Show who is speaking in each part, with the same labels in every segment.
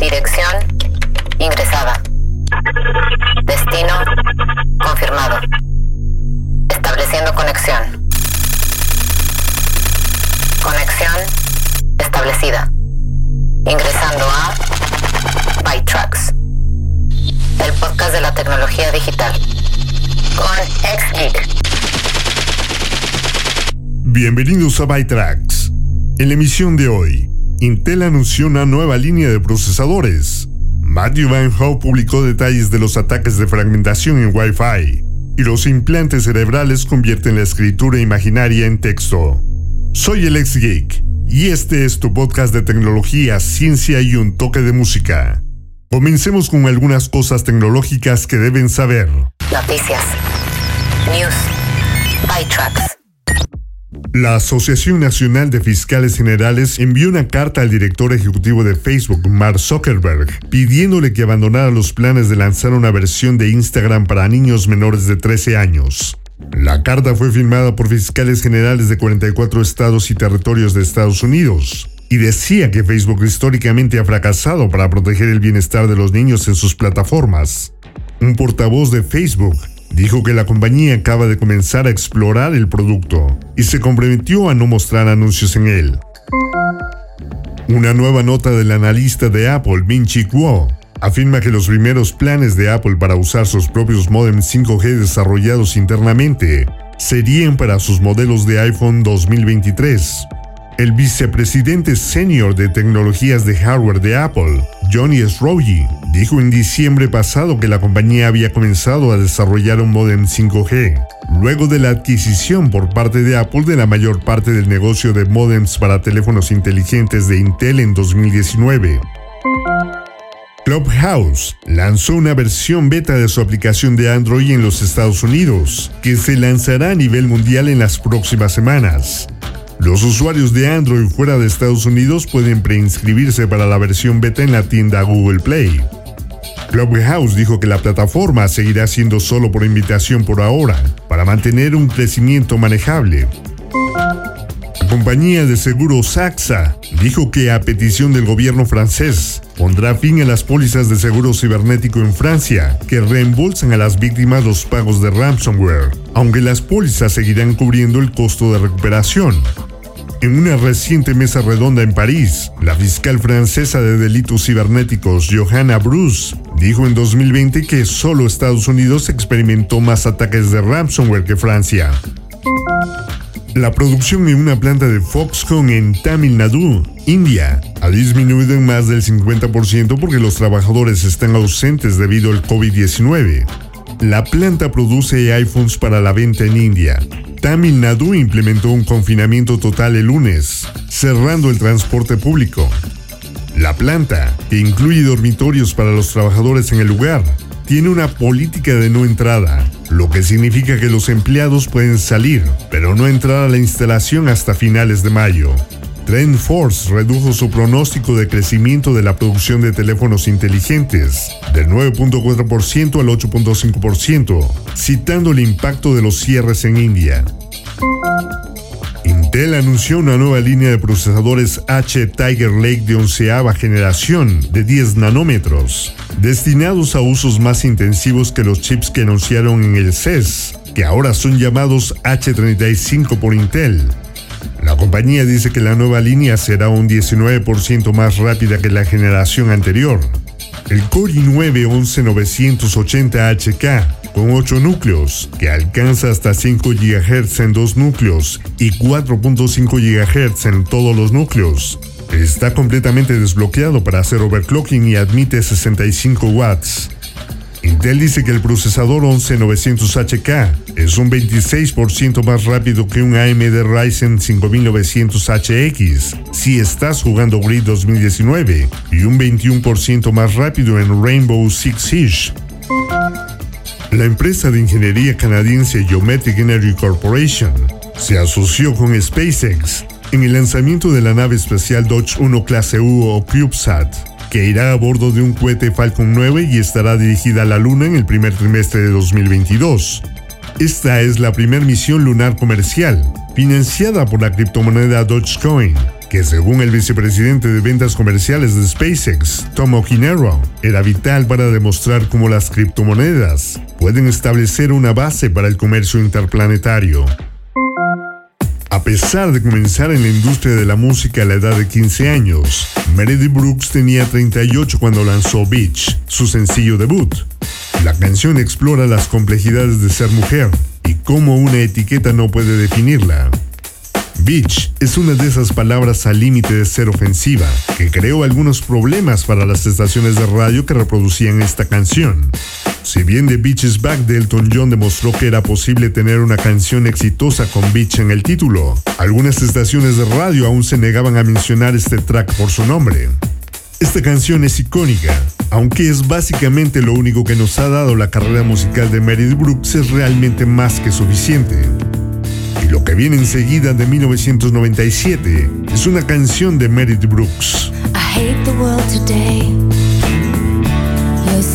Speaker 1: Dirección ingresada. Destino confirmado. Estableciendo conexión. Conexión establecida. Ingresando a ByTrax. El podcast de la tecnología digital. Con XGeek.
Speaker 2: Bienvenidos a ByTrax. En la emisión de hoy, Intel anunció una nueva línea de procesadores. Matthew Van publicó detalles de los ataques de fragmentación en Wi-Fi. Y los implantes cerebrales convierten la escritura imaginaria en texto. Soy el ex geek y este es tu podcast de tecnología, ciencia y un toque de música. Comencemos con algunas cosas tecnológicas que deben saber.
Speaker 1: Noticias. News. ByTrax.
Speaker 2: La Asociación Nacional de Fiscales Generales envió una carta al director ejecutivo de Facebook, Mark Zuckerberg, pidiéndole que abandonara los planes de lanzar una versión de Instagram para niños menores de 13 años. La carta fue firmada por fiscales generales de 44 estados y territorios de Estados Unidos y decía que Facebook históricamente ha fracasado para proteger el bienestar de los niños en sus plataformas. Un portavoz de Facebook dijo que la compañía acaba de comenzar a explorar el producto y se comprometió a no mostrar anuncios en él. Una nueva nota del analista de Apple, Min-Chi Kuo, afirma que los primeros planes de Apple para usar sus propios modems 5G desarrollados internamente serían para sus modelos de iPhone 2023. El vicepresidente senior de tecnologías de hardware de Apple, Johnny Srogi, dijo en diciembre pasado que la compañía había comenzado a desarrollar un modem 5G, luego de la adquisición por parte de Apple de la mayor parte del negocio de modems para teléfonos inteligentes de Intel en 2019. Clubhouse lanzó una versión beta de su aplicación de Android en los Estados Unidos, que se lanzará a nivel mundial en las próximas semanas. Los usuarios de Android fuera de Estados Unidos pueden preinscribirse para la versión beta en la tienda Google Play. Clubhouse dijo que la plataforma seguirá siendo solo por invitación por ahora, para mantener un crecimiento manejable. La compañía de seguros AXA dijo que a petición del gobierno francés pondrá fin a las pólizas de seguro cibernético en Francia que reembolsan a las víctimas los pagos de ransomware, aunque las pólizas seguirán cubriendo el costo de recuperación. En una reciente mesa redonda en París, la fiscal francesa de delitos cibernéticos Johanna Bruce dijo en 2020 que solo Estados Unidos experimentó más ataques de ransomware que Francia. La producción en una planta de Foxconn en Tamil Nadu, India, ha disminuido en más del 50% porque los trabajadores están ausentes debido al COVID-19. La planta produce iPhones para la venta en India. Tamil Nadu implementó un confinamiento total el lunes, cerrando el transporte público. La planta, que incluye dormitorios para los trabajadores en el lugar, tiene una política de no entrada, lo que significa que los empleados pueden salir, pero no entrar a la instalación hasta finales de mayo. TrendForce redujo su pronóstico de crecimiento de la producción de teléfonos inteligentes del 9.4% al 8.5%, citando el impacto de los cierres en India. Intel anunció una nueva línea de procesadores H Tiger Lake de onceava generación de 10 nanómetros, destinados a usos más intensivos que los chips que anunciaron en el CES, que ahora son llamados H35 por Intel. La compañía dice que la nueva línea será un 19% más rápida que la generación anterior. El Core i9 11980HK con 8 núcleos, que alcanza hasta 5 GHz en dos núcleos y 4.5 GHz en todos los núcleos. Está completamente desbloqueado para hacer overclocking y admite 65 watts. Intel dice que el procesador 11900HK es un 26% más rápido que un AMD Ryzen 5900HX si estás jugando Grid 2019 y un 21% más rápido en Rainbow Six Siege. La empresa de ingeniería canadiense Geometric Energy Corporation se asoció con SpaceX en el lanzamiento de la nave espacial Dodge 1 Clase U o CubeSat, que irá a bordo de un cohete Falcon 9 y estará dirigida a la Luna en el primer trimestre de 2022. Esta es la primera misión lunar comercial, financiada por la criptomoneda Dogecoin, que según el vicepresidente de ventas comerciales de SpaceX, Tom O'Hinero, era vital para demostrar cómo las criptomonedas pueden establecer una base para el comercio interplanetario. A pesar de comenzar en la industria de la música a la edad de 15 años, Meredith Brooks tenía 38 cuando lanzó Beach, su sencillo debut. La canción explora las complejidades de ser mujer y cómo una etiqueta no puede definirla. Bitch es una de esas palabras al límite de ser ofensiva, que creó algunos problemas para las estaciones de radio que reproducían esta canción. Si bien The Beach Back de Elton John demostró que era posible tener una canción exitosa con Beach en el título, algunas estaciones de radio aún se negaban a mencionar este track por su nombre. Esta canción es icónica, aunque es básicamente lo único que nos ha dado la carrera musical de Meredith Brooks es realmente más que suficiente. Lo que viene enseguida de 1997 es una canción de Meredith Brooks.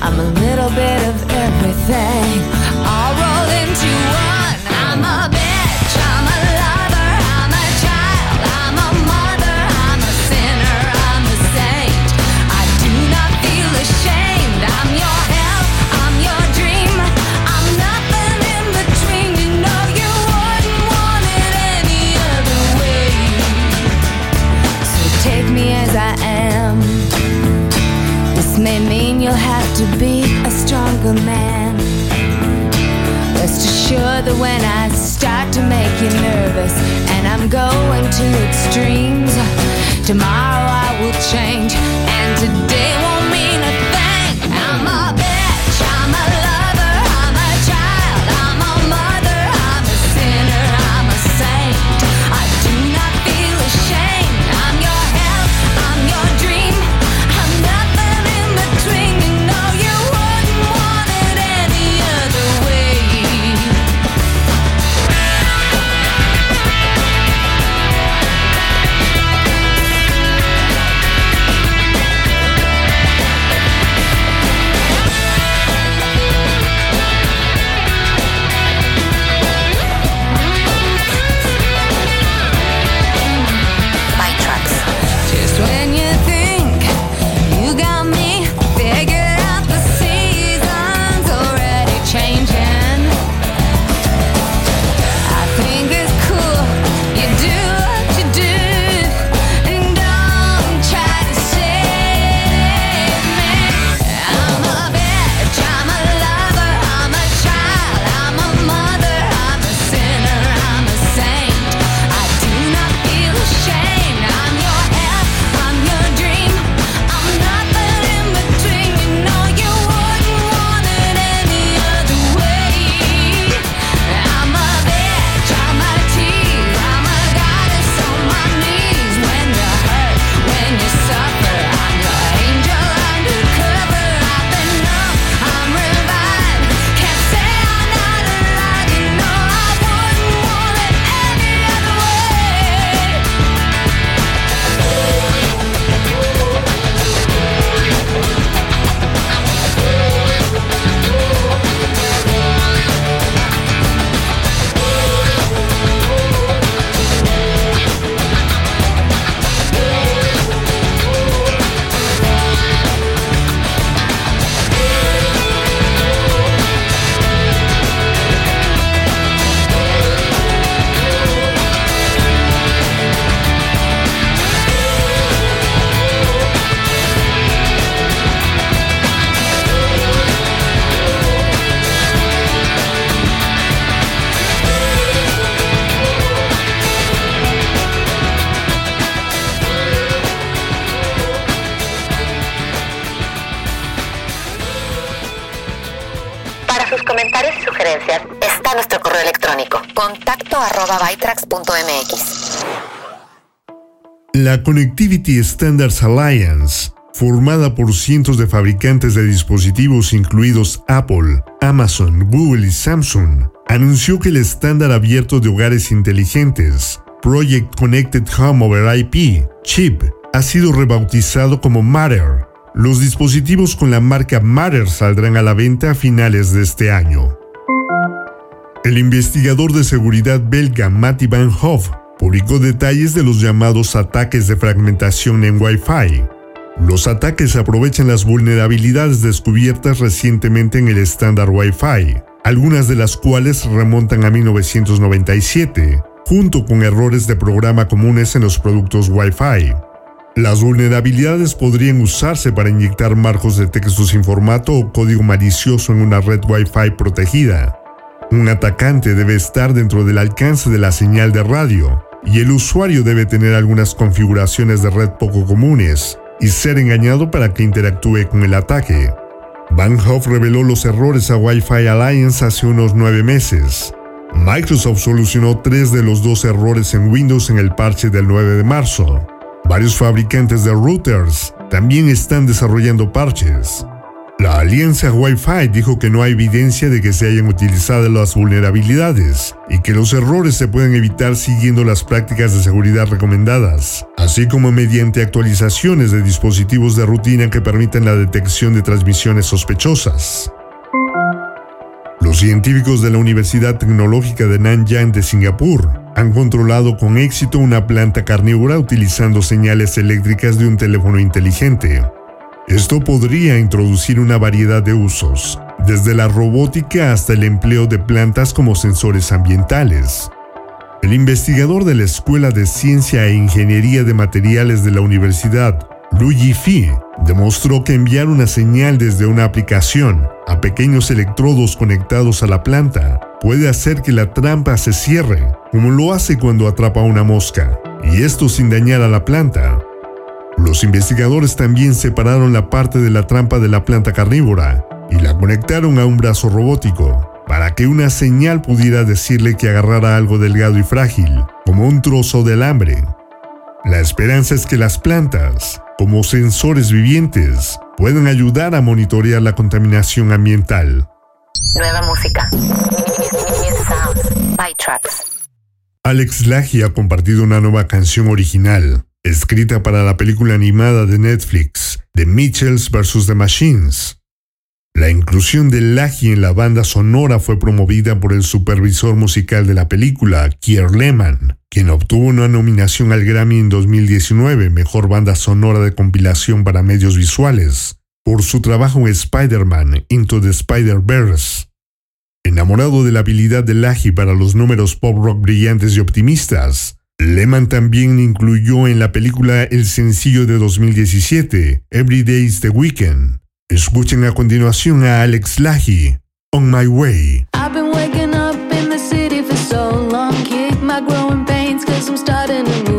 Speaker 3: I'm a little bit of everything. I'll roll into one. To be a stronger man. Rest assured that when I start to make you nervous and I'm going to extremes, tomorrow I will change and today está nuestro correo electrónico contacto arroba bytrax.mx.
Speaker 2: La Connectivity Standards Alliance, formada por cientos de fabricantes de dispositivos incluidos Apple, Amazon, Google y Samsung, anunció que el estándar abierto de hogares inteligentes, Project Connected Home over IP, CHIP, ha sido rebautizado como Matter. Los dispositivos con la marca Matter saldrán a la venta a finales de este año. El investigador de seguridad belga Matti Van Hoff publicó detalles de los llamados ataques de fragmentación en Wi-Fi. Los ataques aprovechan las vulnerabilidades descubiertas recientemente en el estándar Wi-Fi, algunas de las cuales remontan a 1997, junto con errores de programa comunes en los productos Wi-Fi. Las vulnerabilidades podrían usarse para inyectar marcos de texto sin formato o código malicioso en una red Wi-Fi protegida. Un atacante debe estar dentro del alcance de la señal de radio, y el usuario debe tener algunas configuraciones de red poco comunes y ser engañado para que interactúe con el ataque. Van Hoff reveló los errores a Wi-Fi Alliance hace unos nueve meses. Microsoft solucionó tres de los dos errores en Windows en el parche del 9 de marzo. Varios fabricantes de routers también están desarrollando parches. La alianza Wi-Fi dijo que no hay evidencia de que se hayan utilizado las vulnerabilidades y que los errores se pueden evitar siguiendo las prácticas de seguridad recomendadas, así como mediante actualizaciones de dispositivos de rutina que permitan la detección de transmisiones sospechosas. Los científicos de la Universidad Tecnológica de Nanyang de Singapur han controlado con éxito una planta carnívora utilizando señales eléctricas de un teléfono inteligente. Esto podría introducir una variedad de usos, desde la robótica hasta el empleo de plantas como sensores ambientales. El investigador de la Escuela de Ciencia e Ingeniería de Materiales de la Universidad, Lu Yifei, demostró que enviar una señal desde una aplicación a pequeños electrodos conectados a la planta puede hacer que la trampa se cierre, como lo hace cuando atrapa una mosca, y esto sin dañar a la planta. Los investigadores también separaron la parte de la trampa de la planta carnívora y la conectaron a un brazo robótico para que una señal pudiera decirle que agarrara algo delgado y frágil, como un trozo de alambre. La esperanza es que las plantas, como sensores vivientes, puedan ayudar a monitorear la contaminación ambiental.
Speaker 1: Nueva música. Sounds. By.
Speaker 2: Alex Laji ha compartido una nueva canción original, escrita para la película animada de Netflix, The Mitchells vs. The Machines. La inclusión de Laji en la banda sonora fue promovida por el supervisor musical de la película, Kier Lehman, quien obtuvo una nominación al Grammy en 2019, Mejor Banda Sonora de Compilación para Medios Visuales, por su trabajo en Spider-Man Into the Spider-Verse. Enamorado de la habilidad de Laji para los números pop rock brillantes y optimistas, Lehman también incluyó en la película el sencillo de 2017, Every Day's the Weekend. Escuchen a continuación a Alex Lahi, On My Way.
Speaker 3: I've been waking up in the city for so long. Kick my growing pains, cause I'm starting to move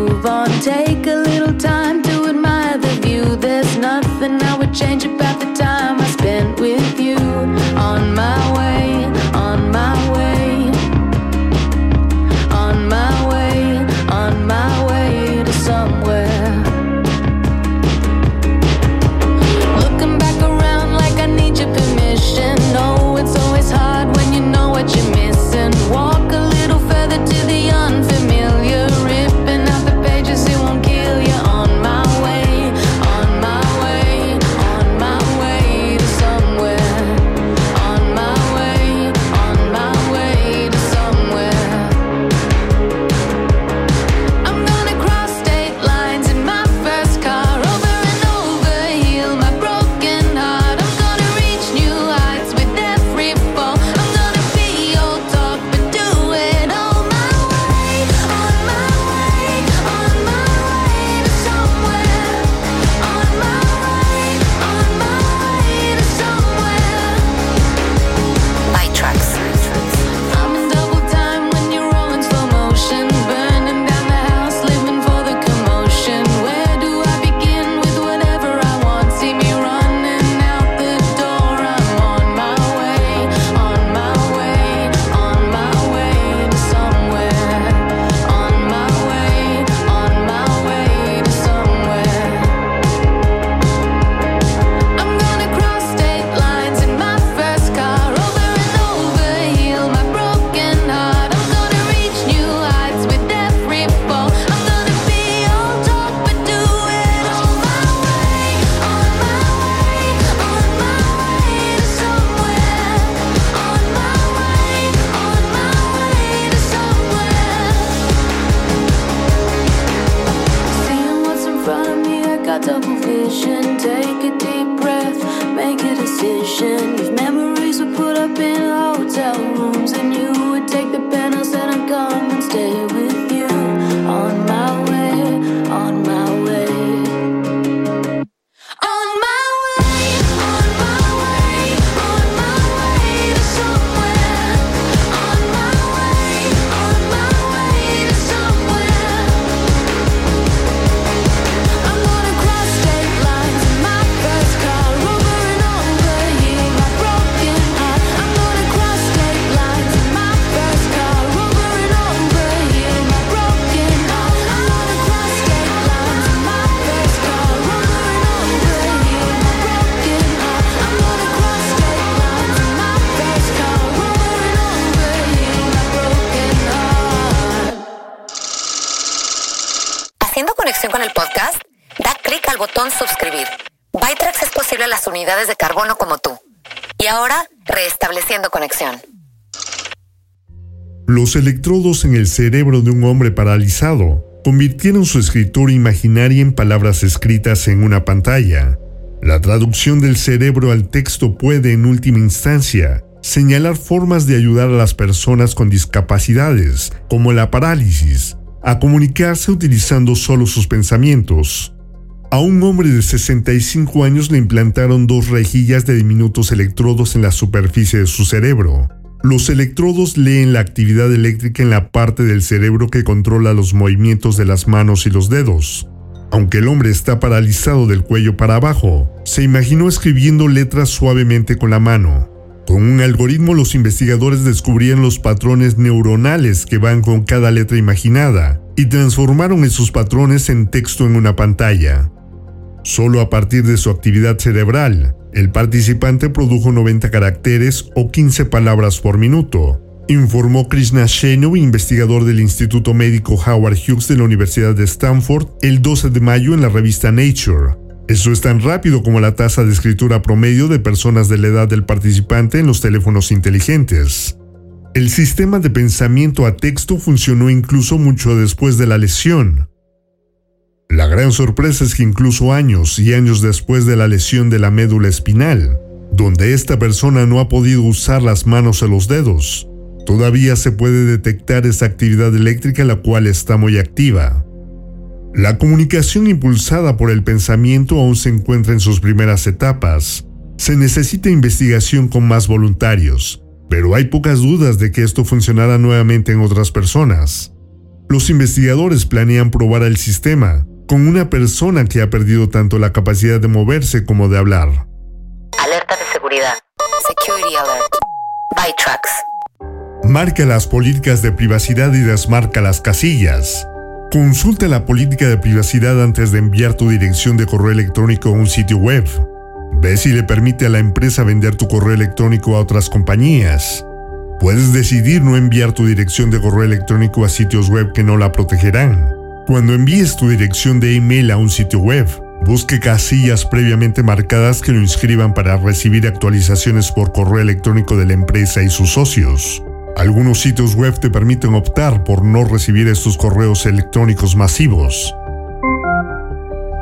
Speaker 1: como tú. Y ahora, restableciendo conexión.
Speaker 2: Los electrodos en el cerebro de un hombre paralizado convirtieron su escritura imaginaria en palabras escritas en una pantalla. La traducción del cerebro al texto puede, en última instancia, señalar formas de ayudar a las personas con discapacidades, como la parálisis, a comunicarse utilizando solo sus pensamientos. A un hombre de 65 años le implantaron dos rejillas de diminutos electrodos en la superficie de su cerebro. Los electrodos leen la actividad eléctrica en la parte del cerebro que controla los movimientos de las manos y los dedos. Aunque el hombre está paralizado del cuello para abajo, se imaginó escribiendo letras suavemente con la mano. Con un algoritmo los investigadores descubrieron los patrones neuronales que van con cada letra imaginada y transformaron esos patrones en texto en una pantalla. Solo a partir de su actividad cerebral, el participante produjo 90 caracteres o 15 palabras por minuto, informó Krishna Shenu, investigador del Instituto Médico Howard Hughes de la Universidad de Stanford, el 12 de mayo en la revista Nature. Eso es tan rápido como la tasa de escritura promedio de personas de la edad del participante en los teléfonos inteligentes. El sistema de pensamiento a texto funcionó incluso mucho después de la lesión. La gran sorpresa es que incluso años y años después de la lesión de la médula espinal, donde esta persona no ha podido usar las manos o los dedos, todavía se puede detectar esa actividad eléctrica la cual está muy activa. La comunicación impulsada por el pensamiento aún se encuentra en sus primeras etapas. Se necesita investigación con más voluntarios, pero hay pocas dudas de que esto funcionará nuevamente en otras personas. Los investigadores planean probar el sistema con una persona que ha perdido tanto la capacidad de moverse como de hablar.
Speaker 1: Alerta de seguridad. Security Alert. Bytrax.
Speaker 2: Marca las políticas de privacidad y desmarca las casillas. Consulta la política de privacidad antes de enviar tu dirección de correo electrónico a un sitio web. Ve si le permite a la empresa vender tu correo electrónico a otras compañías. Puedes decidir no enviar tu dirección de correo electrónico a sitios web que no la protegerán. Cuando envíes tu dirección de email a un sitio web, busque casillas previamente marcadas que lo inscriban para recibir actualizaciones por correo electrónico de la empresa y sus socios. Algunos sitios web te permiten optar por no recibir estos correos electrónicos masivos.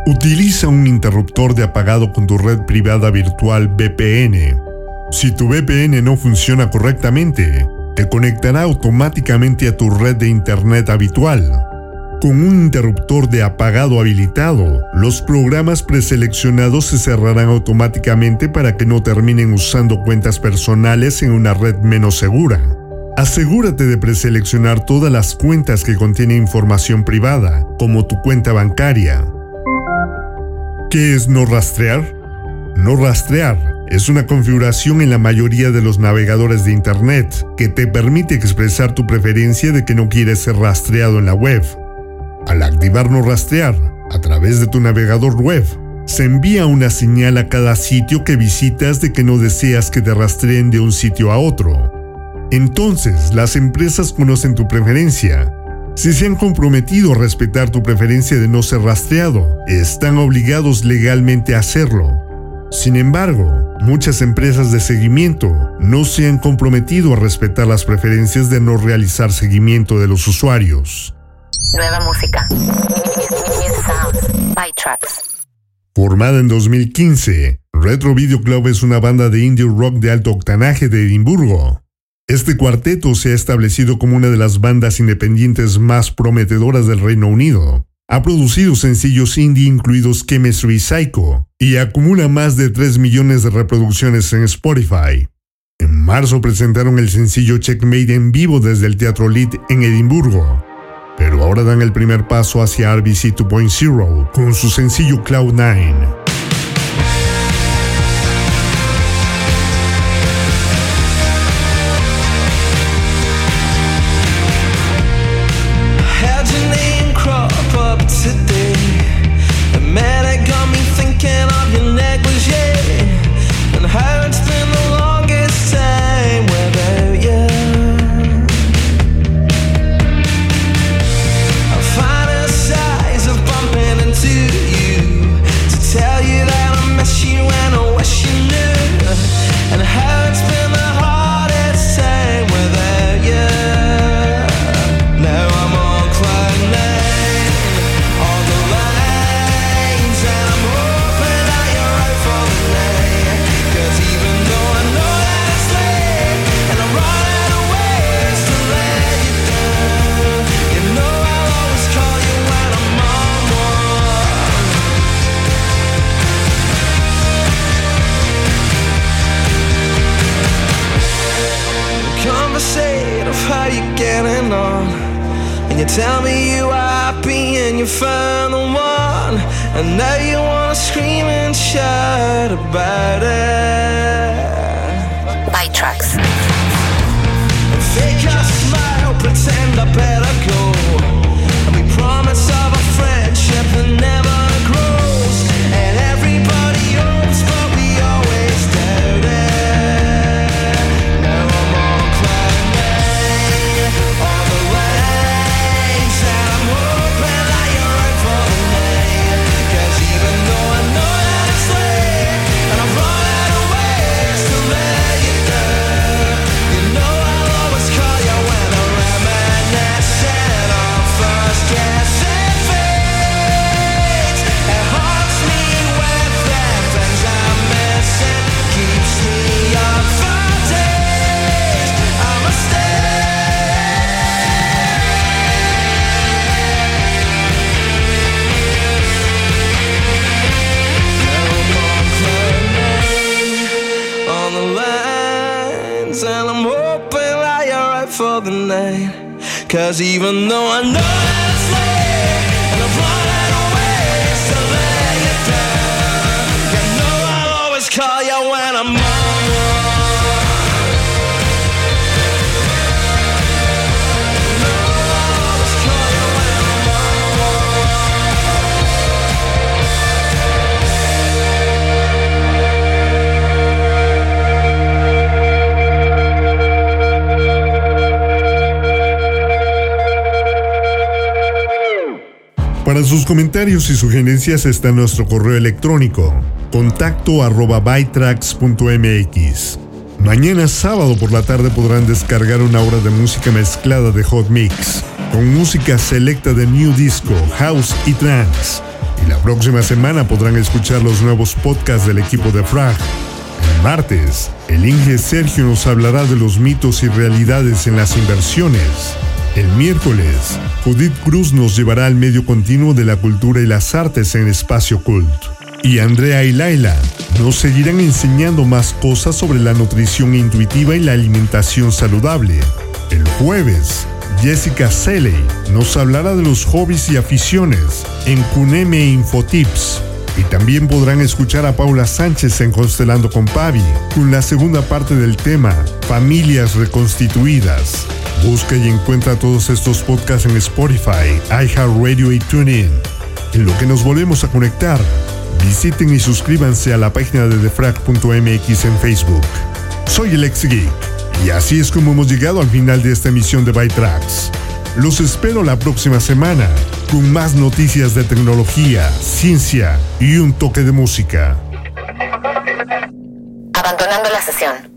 Speaker 2: Utiliza un interruptor de apagado con tu red privada virtual VPN. Si tu VPN no funciona correctamente, te conectará automáticamente a tu red de Internet habitual. Con un interruptor de apagado habilitado, los programas preseleccionados se cerrarán automáticamente para que no terminen usando cuentas personales en una red menos segura. Asegúrate de preseleccionar todas las cuentas que contienen información privada, como tu cuenta bancaria. ¿Qué es no rastrear? No rastrear es una configuración en la mayoría de los navegadores de Internet que te permite expresar tu preferencia de que no quieres ser rastreado en la web. Al activar no rastrear a través de tu navegador web, se envía una señal a cada sitio que visitas de que no deseas que te rastreen de un sitio a otro. Entonces, las empresas conocen tu preferencia. Si se han comprometido a respetar tu preferencia de no ser rastreado, están obligados legalmente a hacerlo. Sin embargo, muchas empresas de seguimiento no se han comprometido a respetar las preferencias de no realizar seguimiento de los usuarios.
Speaker 1: Nueva música.
Speaker 2: Formada en 2015, Retro Video Club es una banda de indie rock de alto octanaje de Edimburgo. Este cuarteto se ha establecido como una de las bandas independientes más prometedoras del Reino Unido. Ha producido sencillos indie incluidos Chemistry Psycho y acumula más de 3 millones de reproducciones en Spotify. En marzo presentaron el sencillo Checkmate en vivo desde el Teatro Lit en Edimburgo pero ahora dan el primer paso hacia RBC 2.0 con su sencillo Cloud9. tracks.
Speaker 4: Cause even though I know
Speaker 2: Para sus comentarios y sugerencias está nuestro correo electrónico contacto arroba Mañana sábado por la tarde podrán descargar una hora de música mezclada de Hot Mix, con música selecta de New Disco, House y Trance. Y la próxima semana podrán escuchar los nuevos podcasts del equipo de Frag. El martes, el Inge Sergio nos hablará de los mitos y realidades en las inversiones. El miércoles, Judith Cruz nos llevará al medio continuo de la cultura y las artes en Espacio Cult. Y Andrea y Laila nos seguirán enseñando más cosas sobre la nutrición intuitiva y la alimentación saludable. El jueves, Jessica Seley nos hablará de los hobbies y aficiones en Cuneme Infotips. Y también podrán escuchar a Paula Sánchez en Constelando con Pavi, con la segunda parte del tema, Familias Reconstituidas. Busca y encuentra todos estos podcasts en Spotify, iHeartRadio y TuneIn. En lo que nos volvemos a conectar, visiten y suscríbanse a la página de defrag.mx en Facebook. Soy el geek y así es como hemos llegado al final de esta emisión de Byte Tracks. Los espero la próxima semana con más noticias de tecnología, ciencia y un toque de música.
Speaker 1: Abandonando la sesión.